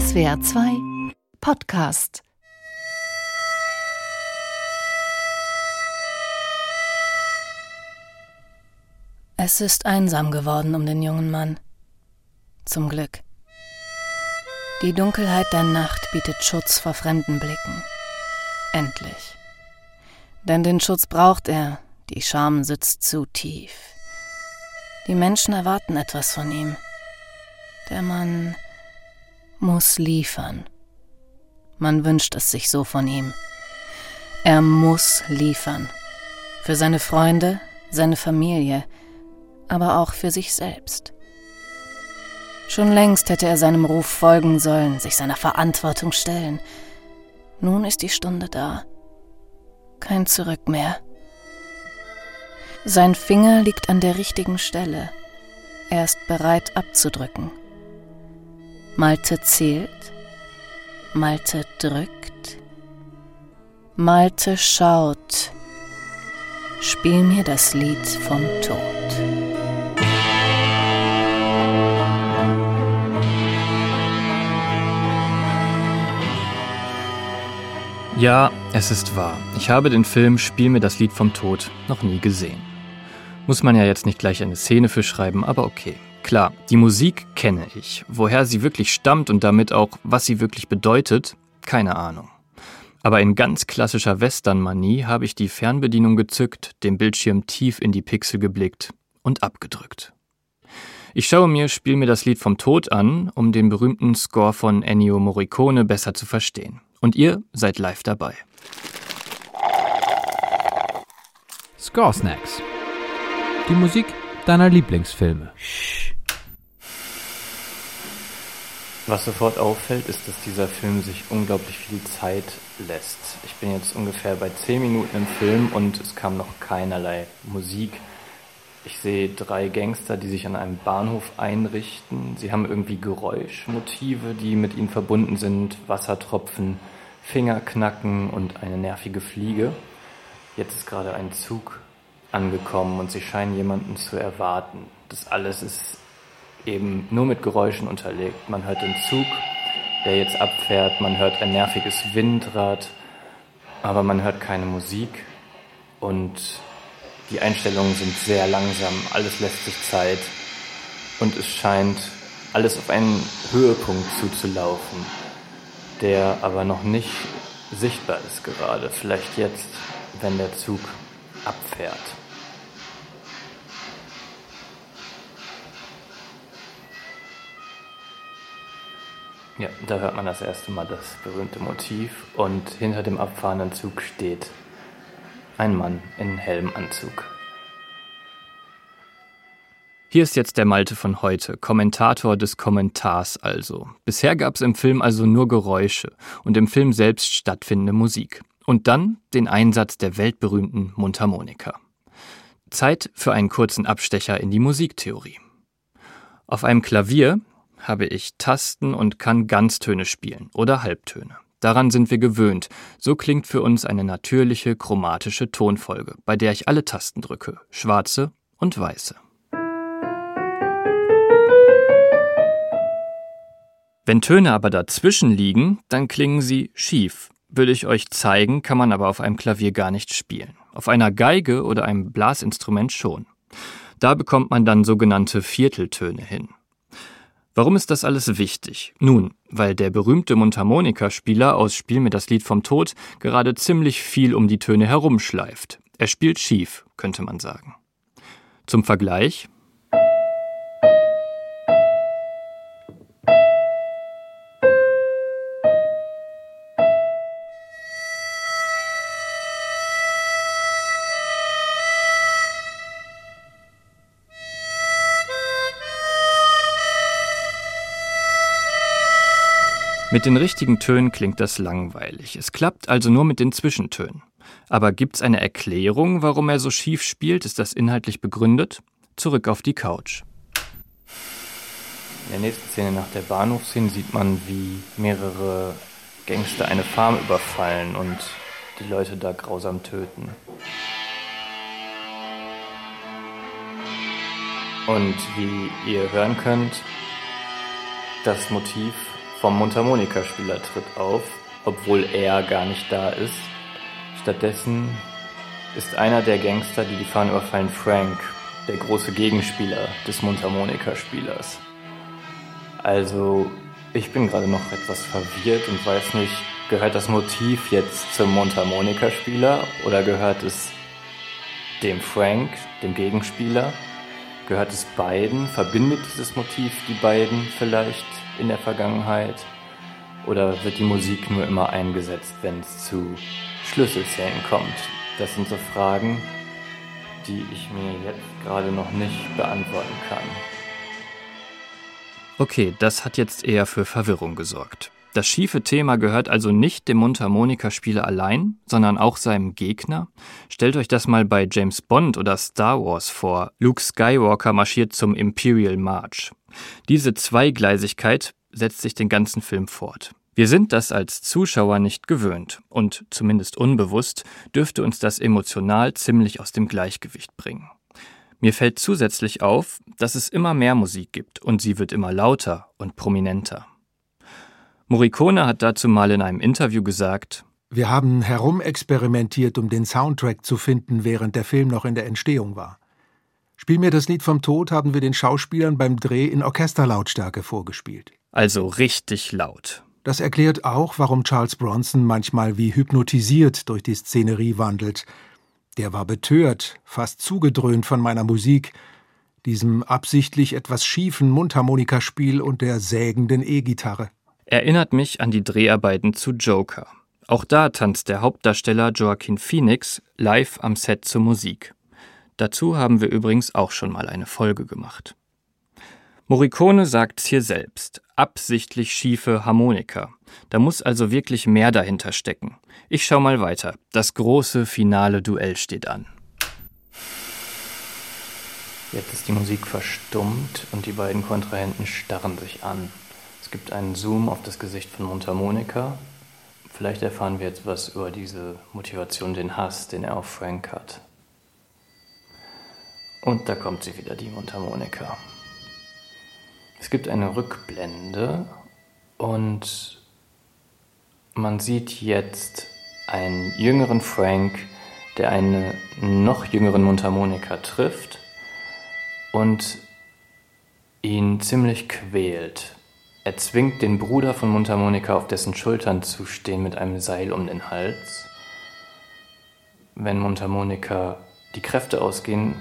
SWR 2 Podcast Es ist einsam geworden um den jungen Mann. Zum Glück. Die Dunkelheit der Nacht bietet Schutz vor fremden Blicken. Endlich. Denn den Schutz braucht er, die Scham sitzt zu tief. Die Menschen erwarten etwas von ihm. Der Mann muss liefern. Man wünscht es sich so von ihm. Er muss liefern. Für seine Freunde, seine Familie, aber auch für sich selbst. Schon längst hätte er seinem Ruf folgen sollen, sich seiner Verantwortung stellen. Nun ist die Stunde da. Kein Zurück mehr. Sein Finger liegt an der richtigen Stelle. Er ist bereit abzudrücken. Malte zählt. Malte drückt. Malte schaut. Spiel mir das Lied vom Tod. Ja, es ist wahr. Ich habe den Film Spiel mir das Lied vom Tod noch nie gesehen. Muss man ja jetzt nicht gleich eine Szene für schreiben, aber okay. Klar, die Musik kenne ich. Woher sie wirklich stammt und damit auch, was sie wirklich bedeutet, keine Ahnung. Aber in ganz klassischer Western-Manie habe ich die Fernbedienung gezückt, den Bildschirm tief in die Pixel geblickt und abgedrückt. Ich schaue mir Spiel mir das Lied vom Tod an, um den berühmten Score von Ennio Morricone besser zu verstehen. Und ihr seid live dabei. Score Snacks. Die Musik deiner Lieblingsfilme. Was sofort auffällt, ist, dass dieser Film sich unglaublich viel Zeit lässt. Ich bin jetzt ungefähr bei 10 Minuten im Film und es kam noch keinerlei Musik. Ich sehe drei Gangster, die sich an einem Bahnhof einrichten. Sie haben irgendwie Geräuschmotive, die mit ihnen verbunden sind. Wassertropfen, Fingerknacken und eine nervige Fliege. Jetzt ist gerade ein Zug angekommen und sie scheinen jemanden zu erwarten. Das alles ist eben nur mit Geräuschen unterlegt. Man hört den Zug, der jetzt abfährt, man hört ein nerviges Windrad, aber man hört keine Musik und die Einstellungen sind sehr langsam, alles lässt sich Zeit und es scheint alles auf einen Höhepunkt zuzulaufen, der aber noch nicht sichtbar ist gerade. Vielleicht jetzt, wenn der Zug abfährt. Ja, da hört man das erste Mal das berühmte Motiv und hinter dem abfahrenden Zug steht ein Mann in Helmanzug. Hier ist jetzt der Malte von heute, Kommentator des Kommentars also. Bisher gab es im Film also nur Geräusche und im Film selbst stattfindende Musik. Und dann den Einsatz der weltberühmten Mundharmonika. Zeit für einen kurzen Abstecher in die Musiktheorie. Auf einem Klavier habe ich Tasten und kann Ganztöne spielen oder Halbtöne. Daran sind wir gewöhnt. So klingt für uns eine natürliche chromatische Tonfolge, bei der ich alle Tasten drücke, schwarze und weiße. Wenn Töne aber dazwischen liegen, dann klingen sie schief. Würde ich euch zeigen, kann man aber auf einem Klavier gar nicht spielen. Auf einer Geige oder einem Blasinstrument schon. Da bekommt man dann sogenannte Vierteltöne hin. Warum ist das alles wichtig? Nun, weil der berühmte Mundharmonikaspieler aus Spiel mir das Lied vom Tod gerade ziemlich viel um die Töne herumschleift. Er spielt schief, könnte man sagen. Zum Vergleich, Mit den richtigen Tönen klingt das langweilig. Es klappt also nur mit den Zwischentönen. Aber gibt's eine Erklärung, warum er so schief spielt? Ist das inhaltlich begründet? Zurück auf die Couch. In der nächsten Szene nach der Bahnhofsszene sieht man, wie mehrere Gangster eine Farm überfallen und die Leute da grausam töten. Und wie ihr hören könnt, das Motiv vom Mundharmonikaspieler tritt auf, obwohl er gar nicht da ist. Stattdessen ist einer der Gangster, die die Fahne überfallen, Frank, der große Gegenspieler des Mundharmonikaspielers. Also, ich bin gerade noch etwas verwirrt und weiß nicht, gehört das Motiv jetzt zum Mundharmonikaspieler oder gehört es dem Frank, dem Gegenspieler? Gehört es beiden? Verbindet dieses Motiv die beiden vielleicht in der Vergangenheit? Oder wird die Musik nur immer eingesetzt, wenn es zu Schlüsselszenen kommt? Das sind so Fragen, die ich mir jetzt gerade noch nicht beantworten kann. Okay, das hat jetzt eher für Verwirrung gesorgt. Das schiefe Thema gehört also nicht dem Mundharmonikaspieler allein, sondern auch seinem Gegner. Stellt euch das mal bei James Bond oder Star Wars vor. Luke Skywalker marschiert zum Imperial March. Diese Zweigleisigkeit setzt sich den ganzen Film fort. Wir sind das als Zuschauer nicht gewöhnt und zumindest unbewusst dürfte uns das emotional ziemlich aus dem Gleichgewicht bringen. Mir fällt zusätzlich auf, dass es immer mehr Musik gibt und sie wird immer lauter und prominenter. Morricone hat dazu mal in einem Interview gesagt, wir haben herumexperimentiert, um den Soundtrack zu finden, während der Film noch in der Entstehung war. Spiel mir das Lied vom Tod haben wir den Schauspielern beim Dreh in Orchesterlautstärke vorgespielt. Also richtig laut. Das erklärt auch, warum Charles Bronson manchmal wie hypnotisiert durch die Szenerie wandelt. Der war betört, fast zugedröhnt von meiner Musik, diesem absichtlich etwas schiefen Mundharmonikaspiel und der sägenden E-Gitarre erinnert mich an die Dreharbeiten zu Joker. Auch da tanzt der Hauptdarsteller Joaquin Phoenix live am Set zur Musik. Dazu haben wir übrigens auch schon mal eine Folge gemacht. Morricone sagt's hier selbst. Absichtlich schiefe Harmonika. Da muss also wirklich mehr dahinter stecken. Ich schau mal weiter. Das große finale Duell steht an. Jetzt ist die Musik verstummt und die beiden Kontrahenten starren sich an. Es gibt einen Zoom auf das Gesicht von Mundharmonika. Vielleicht erfahren wir jetzt was über diese Motivation, den Hass, den er auf Frank hat. Und da kommt sie wieder, die Mundharmonika. Es gibt eine Rückblende und man sieht jetzt einen jüngeren Frank, der einen noch jüngeren Mundharmonika trifft und ihn ziemlich quält. Er zwingt den Bruder von Mundharmonika auf dessen Schultern zu stehen mit einem Seil um den Hals. Wenn Mundharmonika die Kräfte ausgehen,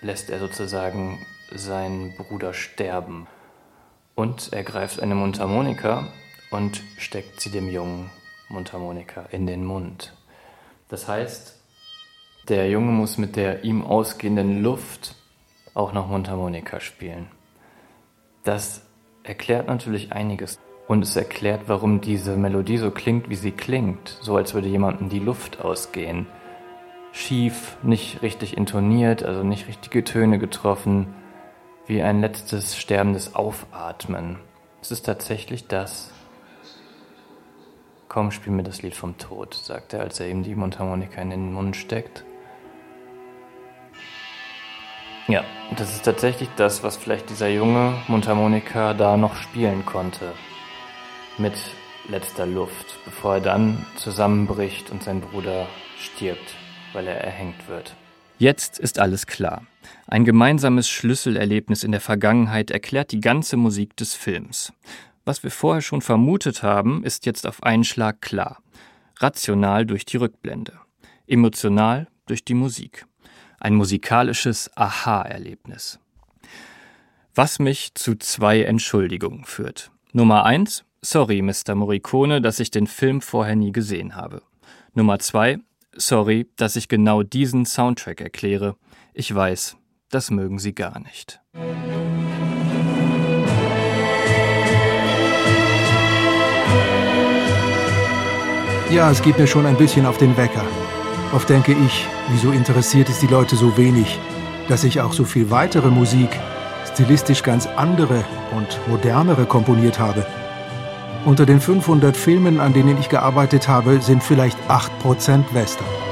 lässt er sozusagen seinen Bruder sterben. Und er greift eine Mundharmonika und steckt sie dem jungen Mundharmonika in den Mund. Das heißt, der Junge muss mit der ihm ausgehenden Luft auch noch Mundharmonika spielen. Das erklärt natürlich einiges. Und es erklärt, warum diese Melodie so klingt, wie sie klingt. So als würde jemandem die Luft ausgehen. Schief, nicht richtig intoniert, also nicht richtige Töne getroffen, wie ein letztes sterbendes Aufatmen. Es ist tatsächlich das. Komm, spiel mir das Lied vom Tod, sagt er, als er ihm die Mundharmonika in den Mund steckt. Ja, das ist tatsächlich das, was vielleicht dieser junge Mundharmonika da noch spielen konnte. Mit letzter Luft, bevor er dann zusammenbricht und sein Bruder stirbt, weil er erhängt wird. Jetzt ist alles klar. Ein gemeinsames Schlüsselerlebnis in der Vergangenheit erklärt die ganze Musik des Films. Was wir vorher schon vermutet haben, ist jetzt auf einen Schlag klar. Rational durch die Rückblende. Emotional durch die Musik ein musikalisches Aha-Erlebnis. Was mich zu zwei Entschuldigungen führt. Nummer eins, sorry, Mr. Morricone, dass ich den Film vorher nie gesehen habe. Nummer zwei, sorry, dass ich genau diesen Soundtrack erkläre. Ich weiß, das mögen Sie gar nicht. Ja, es geht mir schon ein bisschen auf den Wecker. Oft denke ich, wieso interessiert es die Leute so wenig, dass ich auch so viel weitere Musik, stilistisch ganz andere und modernere komponiert habe. Unter den 500 Filmen, an denen ich gearbeitet habe, sind vielleicht 8% Western.